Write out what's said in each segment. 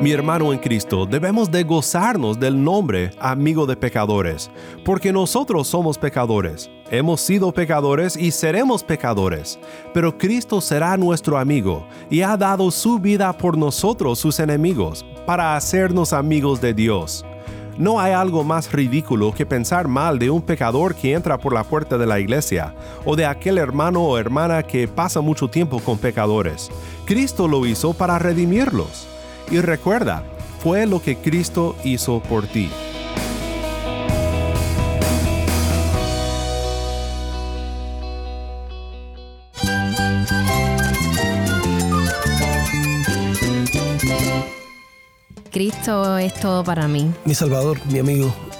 Mi hermano en Cristo, debemos de gozarnos del nombre amigo de pecadores, porque nosotros somos pecadores, hemos sido pecadores y seremos pecadores, pero Cristo será nuestro amigo y ha dado su vida por nosotros sus enemigos, para hacernos amigos de Dios. No hay algo más ridículo que pensar mal de un pecador que entra por la puerta de la iglesia, o de aquel hermano o hermana que pasa mucho tiempo con pecadores. Cristo lo hizo para redimirlos. Y recuerda, fue lo que Cristo hizo por ti. Cristo es todo para mí. Mi Salvador, mi amigo,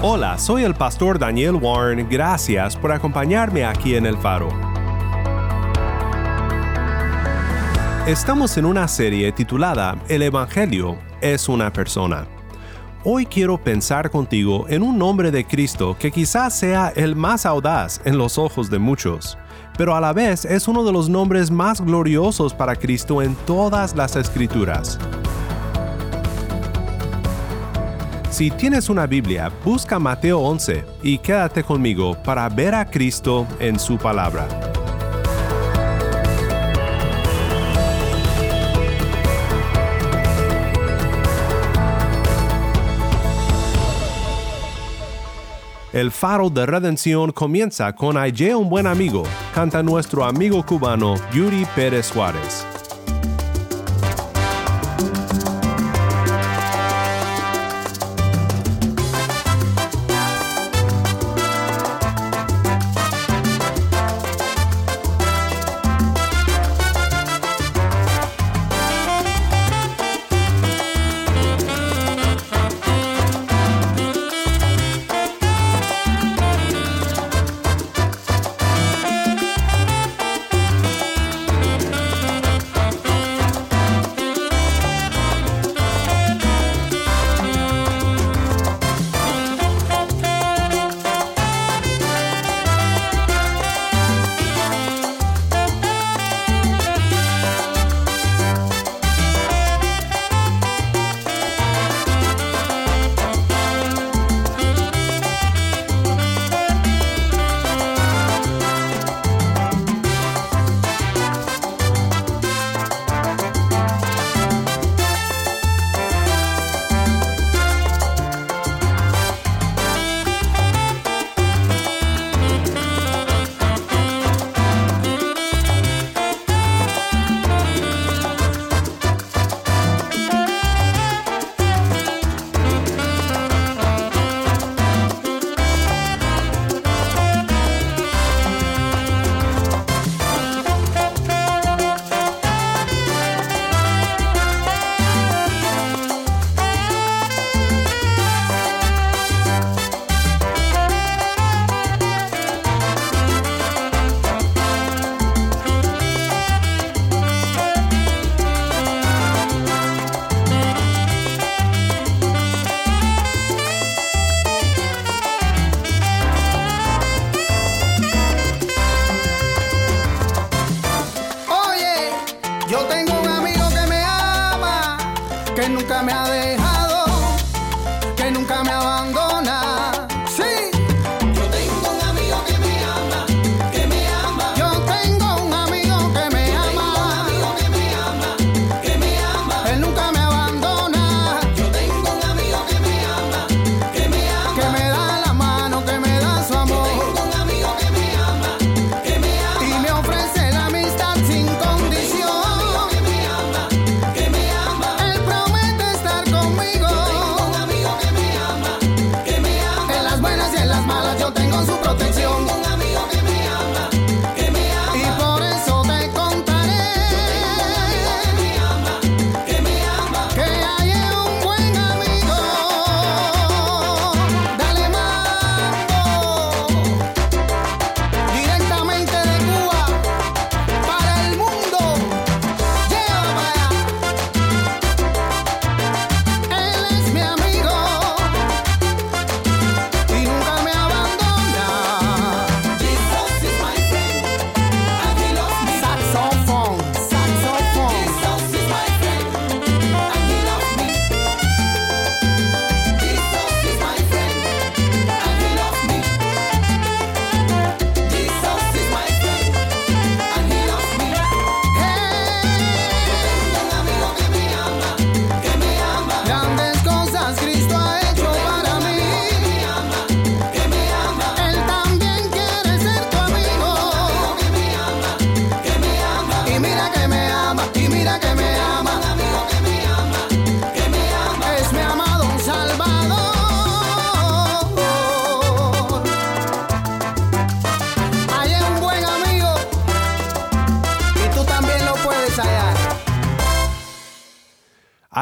Hola, soy el pastor Daniel Warren, gracias por acompañarme aquí en El Faro. Estamos en una serie titulada El Evangelio es una persona. Hoy quiero pensar contigo en un nombre de Cristo que quizás sea el más audaz en los ojos de muchos, pero a la vez es uno de los nombres más gloriosos para Cristo en todas las escrituras. Si tienes una Biblia, busca Mateo 11 y quédate conmigo para ver a Cristo en su palabra. El faro de redención comienza con Aye un buen amigo, canta nuestro amigo cubano Yuri Pérez Suárez.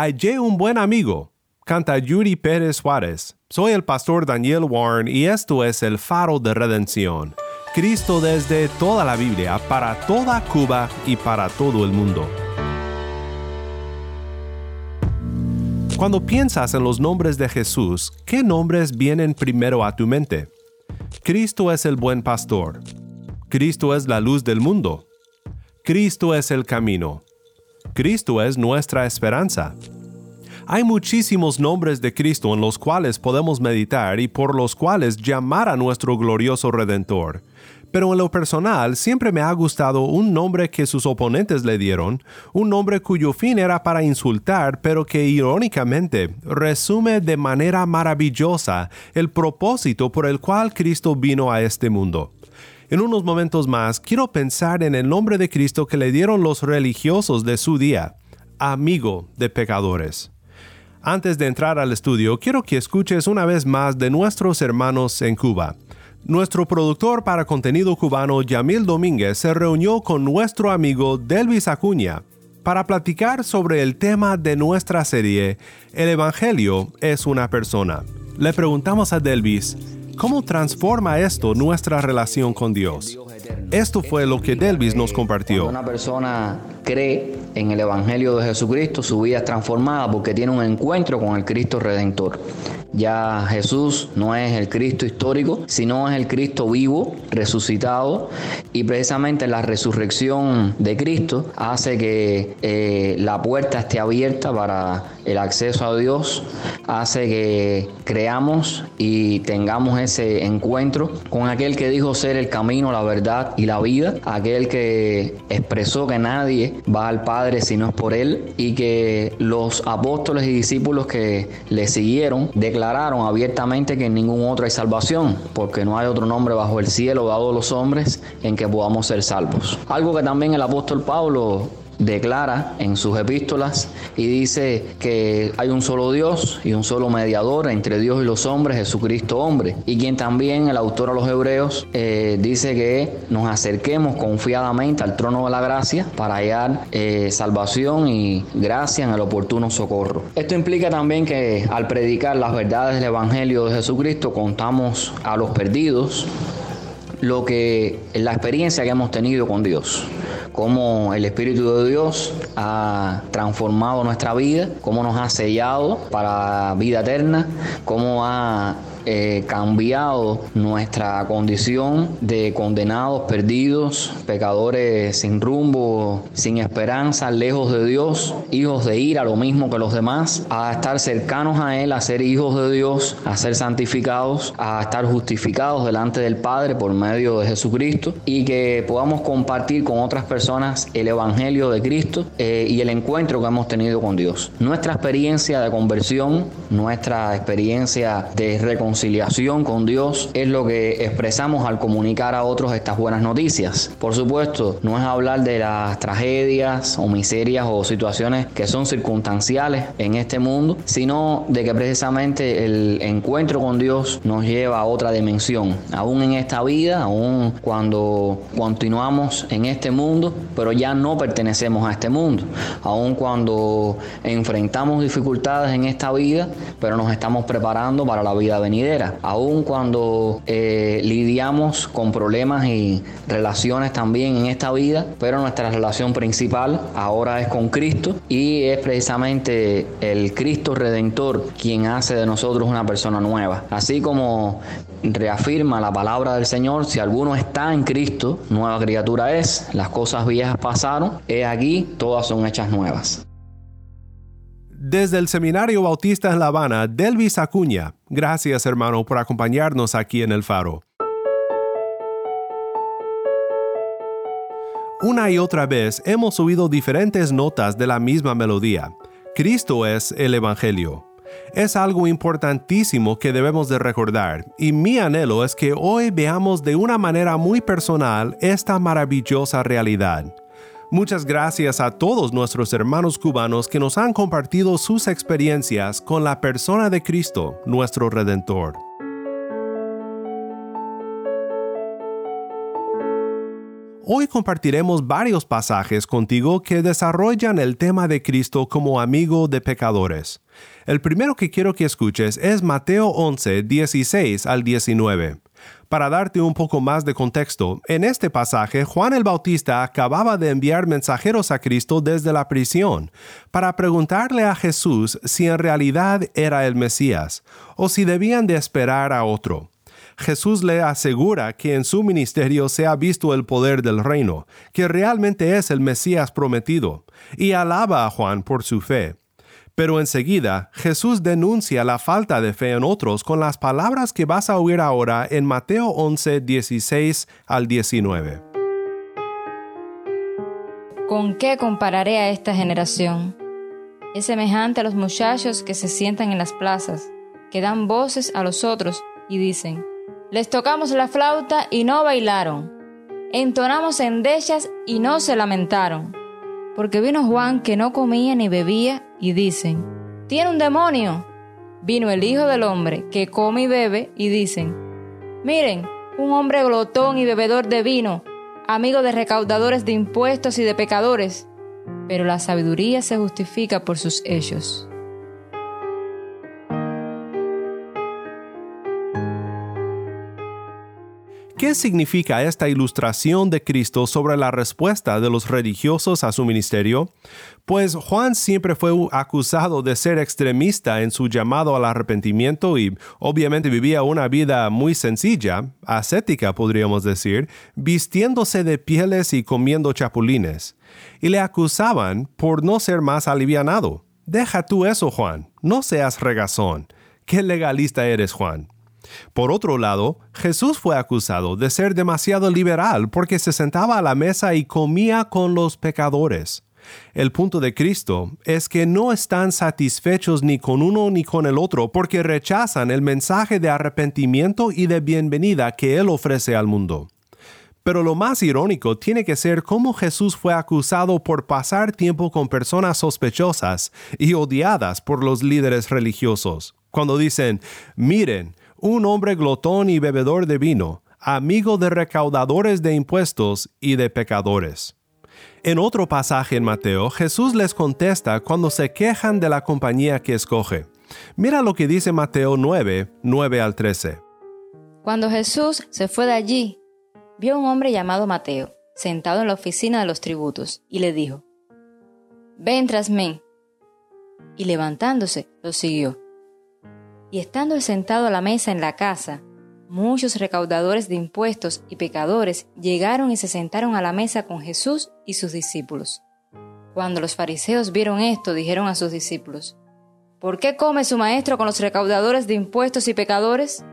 Hallé un buen amigo. Canta Yuri Pérez Suárez. Soy el pastor Daniel Warren y esto es el faro de redención. Cristo desde toda la Biblia, para toda Cuba y para todo el mundo. Cuando piensas en los nombres de Jesús, ¿qué nombres vienen primero a tu mente? Cristo es el buen pastor. Cristo es la luz del mundo. Cristo es el camino. Cristo es nuestra esperanza. Hay muchísimos nombres de Cristo en los cuales podemos meditar y por los cuales llamar a nuestro glorioso Redentor. Pero en lo personal siempre me ha gustado un nombre que sus oponentes le dieron, un nombre cuyo fin era para insultar, pero que irónicamente resume de manera maravillosa el propósito por el cual Cristo vino a este mundo. En unos momentos más quiero pensar en el nombre de Cristo que le dieron los religiosos de su día, amigo de pecadores. Antes de entrar al estudio, quiero que escuches una vez más de nuestros hermanos en Cuba. Nuestro productor para contenido cubano, Yamil Domínguez, se reunió con nuestro amigo Delvis Acuña para platicar sobre el tema de nuestra serie, El Evangelio es una persona. Le preguntamos a Delvis, ¿Cómo transforma esto nuestra relación con Dios? Esto fue lo que Delvis nos compartió. Cree en el Evangelio de Jesucristo, su vida es transformada porque tiene un encuentro con el Cristo Redentor. Ya Jesús no es el Cristo histórico, sino es el Cristo vivo, resucitado, y precisamente la resurrección de Cristo hace que eh, la puerta esté abierta para el acceso a Dios, hace que creamos y tengamos ese encuentro con aquel que dijo ser el camino, la verdad y la vida, aquel que expresó que nadie va al Padre si no es por él y que los apóstoles y discípulos que le siguieron declararon abiertamente que en ningún otro hay salvación, porque no hay otro nombre bajo el cielo dado a los hombres en que podamos ser salvos. Algo que también el apóstol Pablo declara en sus epístolas y dice que hay un solo Dios y un solo mediador entre Dios y los hombres, Jesucristo hombre, y quien también el autor a los hebreos eh, dice que nos acerquemos confiadamente al trono de la gracia para hallar eh, salvación y gracia en el oportuno socorro. Esto implica también que al predicar las verdades del Evangelio de Jesucristo contamos a los perdidos lo que la experiencia que hemos tenido con Dios cómo el Espíritu de Dios ha transformado nuestra vida, cómo nos ha sellado para vida eterna, cómo ha eh, cambiado nuestra condición de condenados, perdidos, pecadores sin rumbo, sin esperanza, lejos de Dios, hijos de ira, lo mismo que los demás, a estar cercanos a Él, a ser hijos de Dios, a ser santificados, a estar justificados delante del Padre por medio de Jesucristo y que podamos compartir con otras personas el Evangelio de Cristo eh, y el encuentro que hemos tenido con Dios. Nuestra experiencia de conversión, nuestra experiencia de reconciliación, reconciliación con Dios es lo que expresamos al comunicar a otros estas buenas noticias. Por supuesto, no es hablar de las tragedias o miserias o situaciones que son circunstanciales en este mundo, sino de que precisamente el encuentro con Dios nos lleva a otra dimensión, aún en esta vida, aún cuando continuamos en este mundo, pero ya no pertenecemos a este mundo, aún cuando enfrentamos dificultades en esta vida, pero nos estamos preparando para la vida venidera aun cuando eh, lidiamos con problemas y relaciones también en esta vida, pero nuestra relación principal ahora es con Cristo y es precisamente el Cristo Redentor quien hace de nosotros una persona nueva. Así como reafirma la palabra del Señor, si alguno está en Cristo, nueva criatura es, las cosas viejas pasaron, he aquí, todas son hechas nuevas. Desde el Seminario Bautista en La Habana, Delvis Acuña. Gracias hermano por acompañarnos aquí en el faro. Una y otra vez hemos oído diferentes notas de la misma melodía. Cristo es el Evangelio. Es algo importantísimo que debemos de recordar y mi anhelo es que hoy veamos de una manera muy personal esta maravillosa realidad. Muchas gracias a todos nuestros hermanos cubanos que nos han compartido sus experiencias con la persona de Cristo, nuestro Redentor. Hoy compartiremos varios pasajes contigo que desarrollan el tema de Cristo como amigo de pecadores. El primero que quiero que escuches es Mateo 11, 16 al 19. Para darte un poco más de contexto, en este pasaje Juan el Bautista acababa de enviar mensajeros a Cristo desde la prisión para preguntarle a Jesús si en realidad era el Mesías o si debían de esperar a otro. Jesús le asegura que en su ministerio se ha visto el poder del reino, que realmente es el Mesías prometido, y alaba a Juan por su fe. Pero enseguida Jesús denuncia la falta de fe en otros con las palabras que vas a oír ahora en Mateo 11, 16 al 19. ¿Con qué compararé a esta generación? Es semejante a los muchachos que se sientan en las plazas, que dan voces a los otros y dicen, les tocamos la flauta y no bailaron. Entonamos endechas y no se lamentaron. Porque vino Juan que no comía ni bebía y dicen, tiene un demonio. Vino el Hijo del Hombre que come y bebe y dicen, miren, un hombre glotón y bebedor de vino, amigo de recaudadores de impuestos y de pecadores. Pero la sabiduría se justifica por sus hechos. ¿Qué significa esta ilustración de Cristo sobre la respuesta de los religiosos a su ministerio? Pues Juan siempre fue acusado de ser extremista en su llamado al arrepentimiento y obviamente vivía una vida muy sencilla, ascética podríamos decir, vistiéndose de pieles y comiendo chapulines. Y le acusaban por no ser más alivianado. Deja tú eso, Juan, no seas regazón. ¿Qué legalista eres, Juan? Por otro lado, Jesús fue acusado de ser demasiado liberal porque se sentaba a la mesa y comía con los pecadores. El punto de Cristo es que no están satisfechos ni con uno ni con el otro porque rechazan el mensaje de arrepentimiento y de bienvenida que Él ofrece al mundo. Pero lo más irónico tiene que ser cómo Jesús fue acusado por pasar tiempo con personas sospechosas y odiadas por los líderes religiosos. Cuando dicen, miren, un hombre glotón y bebedor de vino, amigo de recaudadores de impuestos y de pecadores. En otro pasaje en Mateo, Jesús les contesta cuando se quejan de la compañía que escoge. Mira lo que dice Mateo 9, 9 al 13. Cuando Jesús se fue de allí, vio a un hombre llamado Mateo, sentado en la oficina de los tributos, y le dijo, Ven tras mí. Y levantándose, lo siguió. Y estando sentado a la mesa en la casa, muchos recaudadores de impuestos y pecadores llegaron y se sentaron a la mesa con Jesús y sus discípulos. Cuando los fariseos vieron esto, dijeron a sus discípulos, ¿Por qué come su maestro con los recaudadores de impuestos y pecadores?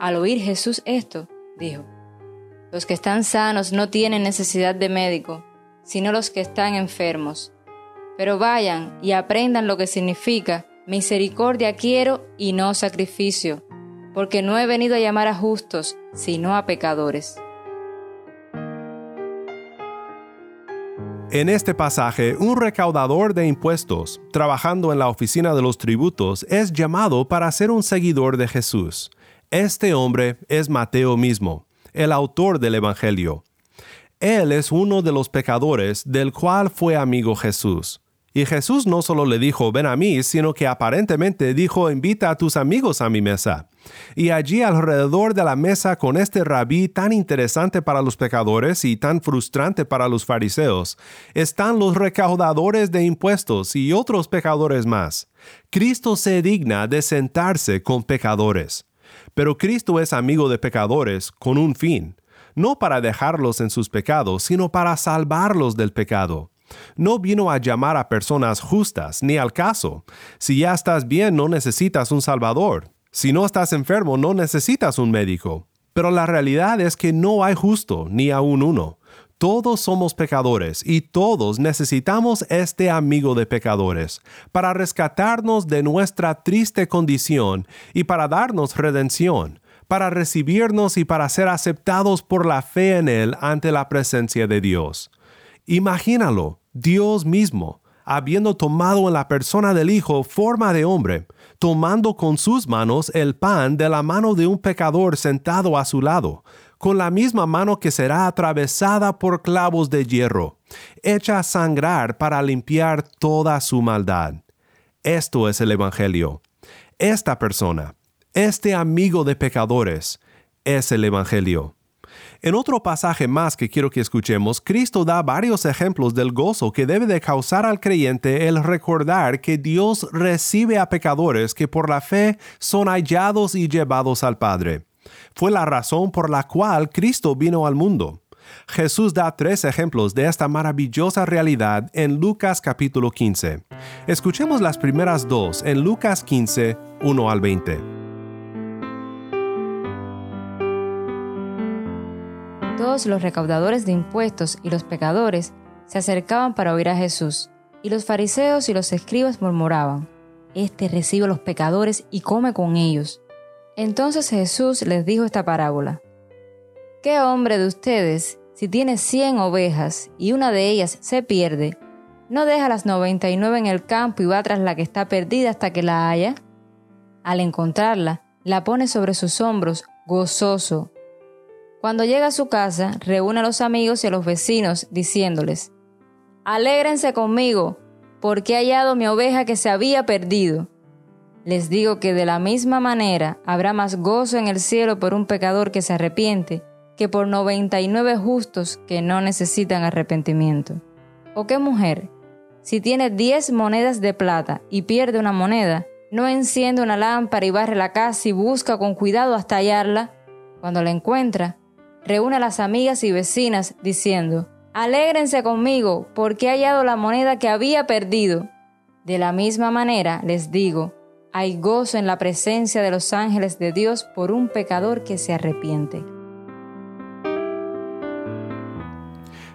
Al oír Jesús esto, dijo, Los que están sanos no tienen necesidad de médico, sino los que están enfermos. Pero vayan y aprendan lo que significa Misericordia quiero y no sacrificio, porque no he venido a llamar a justos, sino a pecadores. En este pasaje, un recaudador de impuestos, trabajando en la oficina de los tributos, es llamado para ser un seguidor de Jesús. Este hombre es Mateo mismo, el autor del Evangelio. Él es uno de los pecadores del cual fue amigo Jesús. Y Jesús no solo le dijo, ven a mí, sino que aparentemente dijo, invita a tus amigos a mi mesa. Y allí alrededor de la mesa con este rabí tan interesante para los pecadores y tan frustrante para los fariseos, están los recaudadores de impuestos y otros pecadores más. Cristo se digna de sentarse con pecadores. Pero Cristo es amigo de pecadores con un fin, no para dejarlos en sus pecados, sino para salvarlos del pecado. No vino a llamar a personas justas, ni al caso. Si ya estás bien, no necesitas un Salvador. Si no estás enfermo, no necesitas un médico. Pero la realidad es que no hay justo, ni aún uno. Todos somos pecadores y todos necesitamos este amigo de pecadores para rescatarnos de nuestra triste condición y para darnos redención, para recibirnos y para ser aceptados por la fe en Él ante la presencia de Dios. Imagínalo, Dios mismo, habiendo tomado en la persona del Hijo forma de hombre, tomando con sus manos el pan de la mano de un pecador sentado a su lado, con la misma mano que será atravesada por clavos de hierro, hecha a sangrar para limpiar toda su maldad. Esto es el Evangelio. Esta persona, este amigo de pecadores, es el Evangelio. En otro pasaje más que quiero que escuchemos, Cristo da varios ejemplos del gozo que debe de causar al creyente el recordar que Dios recibe a pecadores que por la fe son hallados y llevados al Padre. Fue la razón por la cual Cristo vino al mundo. Jesús da tres ejemplos de esta maravillosa realidad en Lucas capítulo 15. Escuchemos las primeras dos en Lucas 15, 1 al 20. Todos los recaudadores de impuestos y los pecadores se acercaban para oír a Jesús, y los fariseos y los escribas murmuraban, Este recibe a los pecadores y come con ellos. Entonces Jesús les dijo esta parábola. ¿Qué hombre de ustedes, si tiene cien ovejas y una de ellas se pierde, no deja las noventa y nueve en el campo y va tras la que está perdida hasta que la haya? Al encontrarla, la pone sobre sus hombros, gozoso, cuando llega a su casa, reúne a los amigos y a los vecinos, diciéndoles, Alégrense conmigo, porque he hallado mi oveja que se había perdido. Les digo que de la misma manera habrá más gozo en el cielo por un pecador que se arrepiente que por noventa y nueve justos que no necesitan arrepentimiento. ¿O qué mujer, si tiene diez monedas de plata y pierde una moneda, no enciende una lámpara y barre la casa y busca con cuidado hasta hallarla? Cuando la encuentra, reúne a las amigas y vecinas diciendo, Alégrense conmigo, porque he hallado la moneda que había perdido. De la misma manera les digo, hay gozo en la presencia de los ángeles de Dios por un pecador que se arrepiente.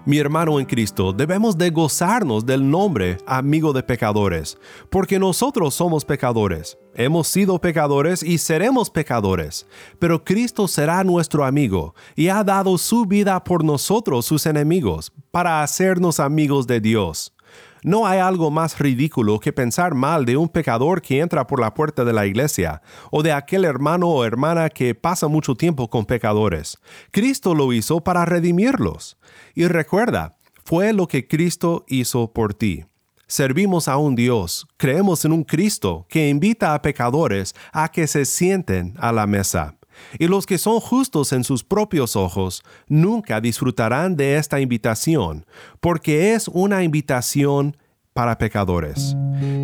mi hermano en Cristo, debemos de gozarnos del nombre amigo de pecadores, porque nosotros somos pecadores. Hemos sido pecadores y seremos pecadores, pero Cristo será nuestro amigo y ha dado su vida por nosotros, sus enemigos, para hacernos amigos de Dios. No hay algo más ridículo que pensar mal de un pecador que entra por la puerta de la iglesia, o de aquel hermano o hermana que pasa mucho tiempo con pecadores. Cristo lo hizo para redimirlos. Y recuerda, fue lo que Cristo hizo por ti. Servimos a un Dios, creemos en un Cristo que invita a pecadores a que se sienten a la mesa. Y los que son justos en sus propios ojos nunca disfrutarán de esta invitación, porque es una invitación para pecadores.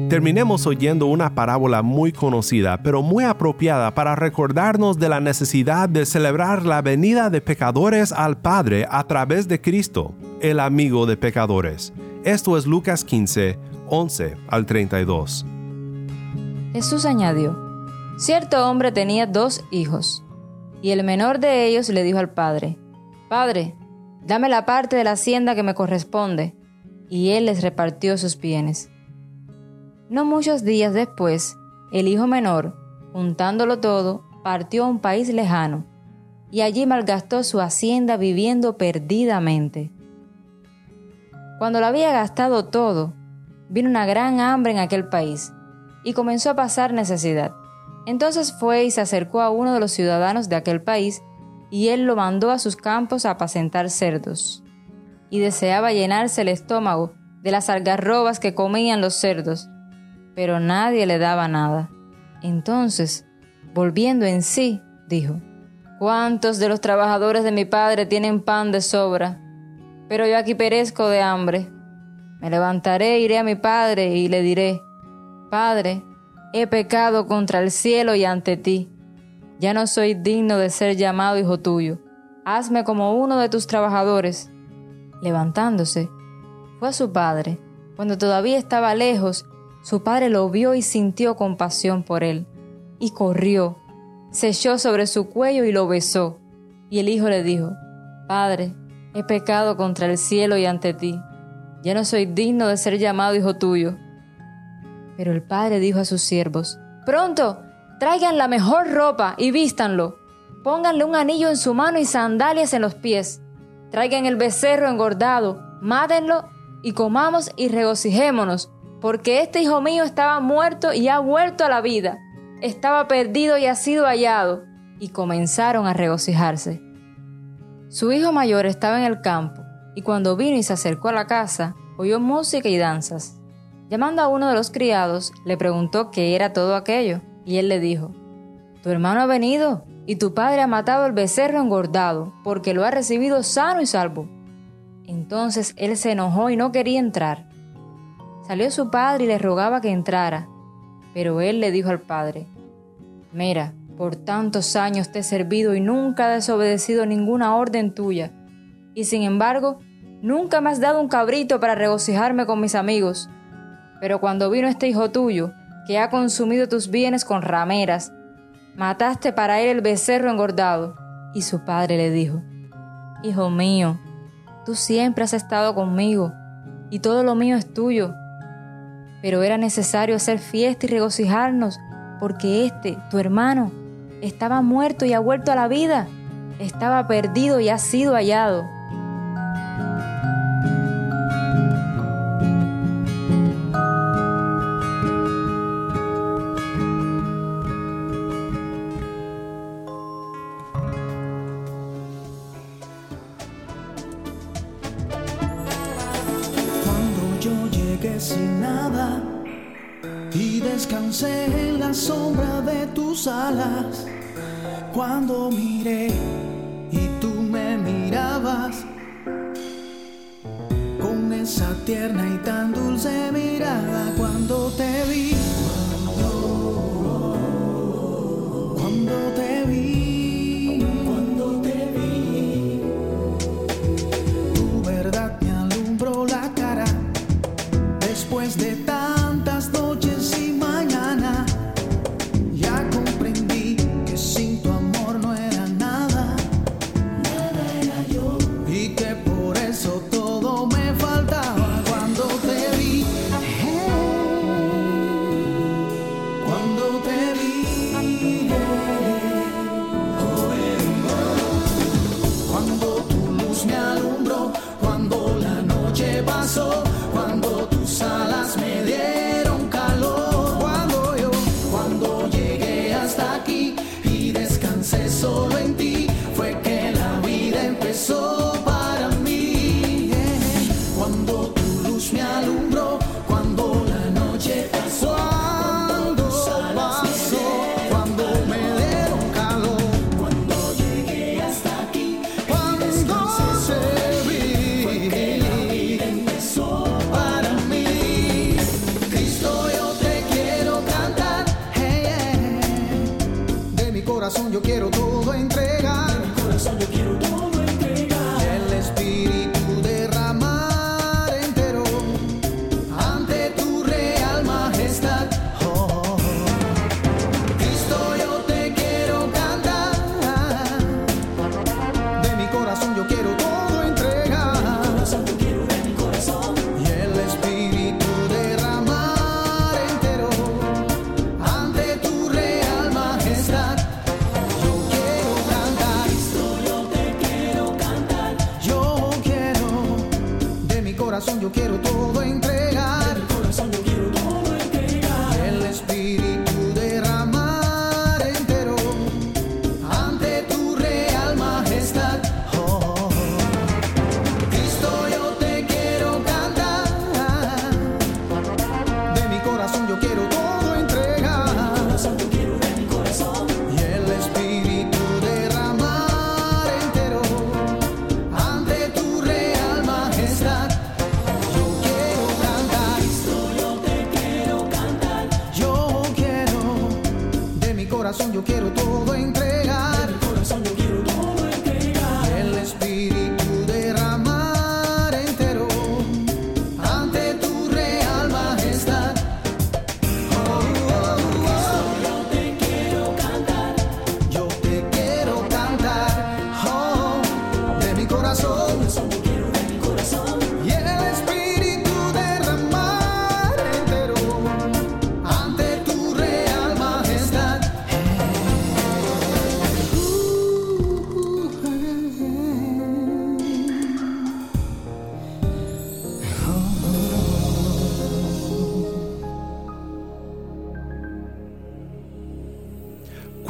Terminemos oyendo una parábola muy conocida, pero muy apropiada para recordarnos de la necesidad de celebrar la venida de pecadores al Padre a través de Cristo, el amigo de pecadores. Esto es Lucas 15, 11 al 32. Jesús añadió, Cierto hombre tenía dos hijos. Y el menor de ellos le dijo al padre, Padre, dame la parte de la hacienda que me corresponde. Y él les repartió sus bienes. No muchos días después, el hijo menor, juntándolo todo, partió a un país lejano, y allí malgastó su hacienda viviendo perdidamente. Cuando lo había gastado todo, vino una gran hambre en aquel país, y comenzó a pasar necesidad. Entonces fue y se acercó a uno de los ciudadanos de aquel país, y él lo mandó a sus campos a apacentar cerdos. Y deseaba llenarse el estómago de las algarrobas que comían los cerdos, pero nadie le daba nada. Entonces, volviendo en sí, dijo, ¿Cuántos de los trabajadores de mi padre tienen pan de sobra? Pero yo aquí perezco de hambre. Me levantaré, iré a mi padre y le diré, Padre, he pecado contra el cielo y ante ti. Ya no soy digno de ser llamado hijo tuyo. Hazme como uno de tus trabajadores. Levantándose, fue a su padre. Cuando todavía estaba lejos, su padre lo vio y sintió compasión por él. Y corrió, se echó sobre su cuello y lo besó. Y el hijo le dijo, Padre, he pecado contra el cielo y ante ti. Ya no soy digno de ser llamado hijo tuyo. Pero el padre dijo a sus siervos, Pronto, traigan la mejor ropa y vístanlo. Pónganle un anillo en su mano y sandalias en los pies. Traigan el becerro engordado, mátenlo y comamos y regocijémonos, porque este hijo mío estaba muerto y ha vuelto a la vida, estaba perdido y ha sido hallado. Y comenzaron a regocijarse. Su hijo mayor estaba en el campo, y cuando vino y se acercó a la casa, oyó música y danzas. Llamando a uno de los criados, le preguntó qué era todo aquello, y él le dijo, Tu hermano ha venido, y tu padre ha matado el becerro engordado, porque lo ha recibido sano y salvo. Entonces él se enojó y no quería entrar. Salió su padre y le rogaba que entrara, pero él le dijo al padre, Mira, por tantos años te he servido y nunca he desobedecido ninguna orden tuya, y sin embargo, nunca me has dado un cabrito para regocijarme con mis amigos. Pero cuando vino este hijo tuyo, que ha consumido tus bienes con rameras, Mataste para él el becerro engordado. Y su padre le dijo, Hijo mío, tú siempre has estado conmigo, y todo lo mío es tuyo. Pero era necesario hacer fiesta y regocijarnos, porque este, tu hermano, estaba muerto y ha vuelto a la vida, estaba perdido y ha sido hallado cuando miré y tú me mirabas con esa tierna y tan dulce mirada cuando te vi.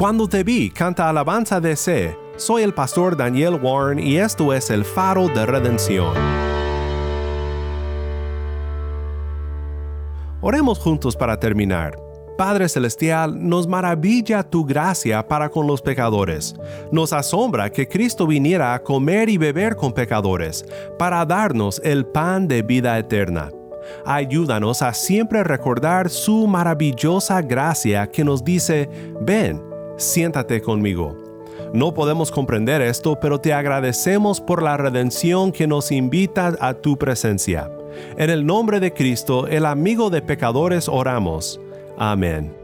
Cuando te vi, canta alabanza de C. Soy el pastor Daniel Warren y esto es el faro de redención. Oremos juntos para terminar. Padre Celestial, nos maravilla tu gracia para con los pecadores. Nos asombra que Cristo viniera a comer y beber con pecadores, para darnos el pan de vida eterna. Ayúdanos a siempre recordar su maravillosa gracia que nos dice, ven, siéntate conmigo. No podemos comprender esto, pero te agradecemos por la redención que nos invita a tu presencia. En el nombre de Cristo, el amigo de pecadores, oramos. Amén.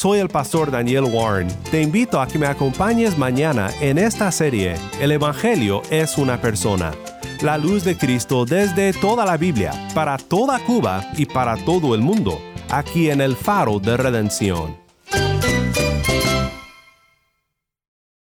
Soy el pastor Daniel Warren. Te invito a que me acompañes mañana en esta serie El Evangelio es una persona. La luz de Cristo desde toda la Biblia, para toda Cuba y para todo el mundo, aquí en el faro de redención.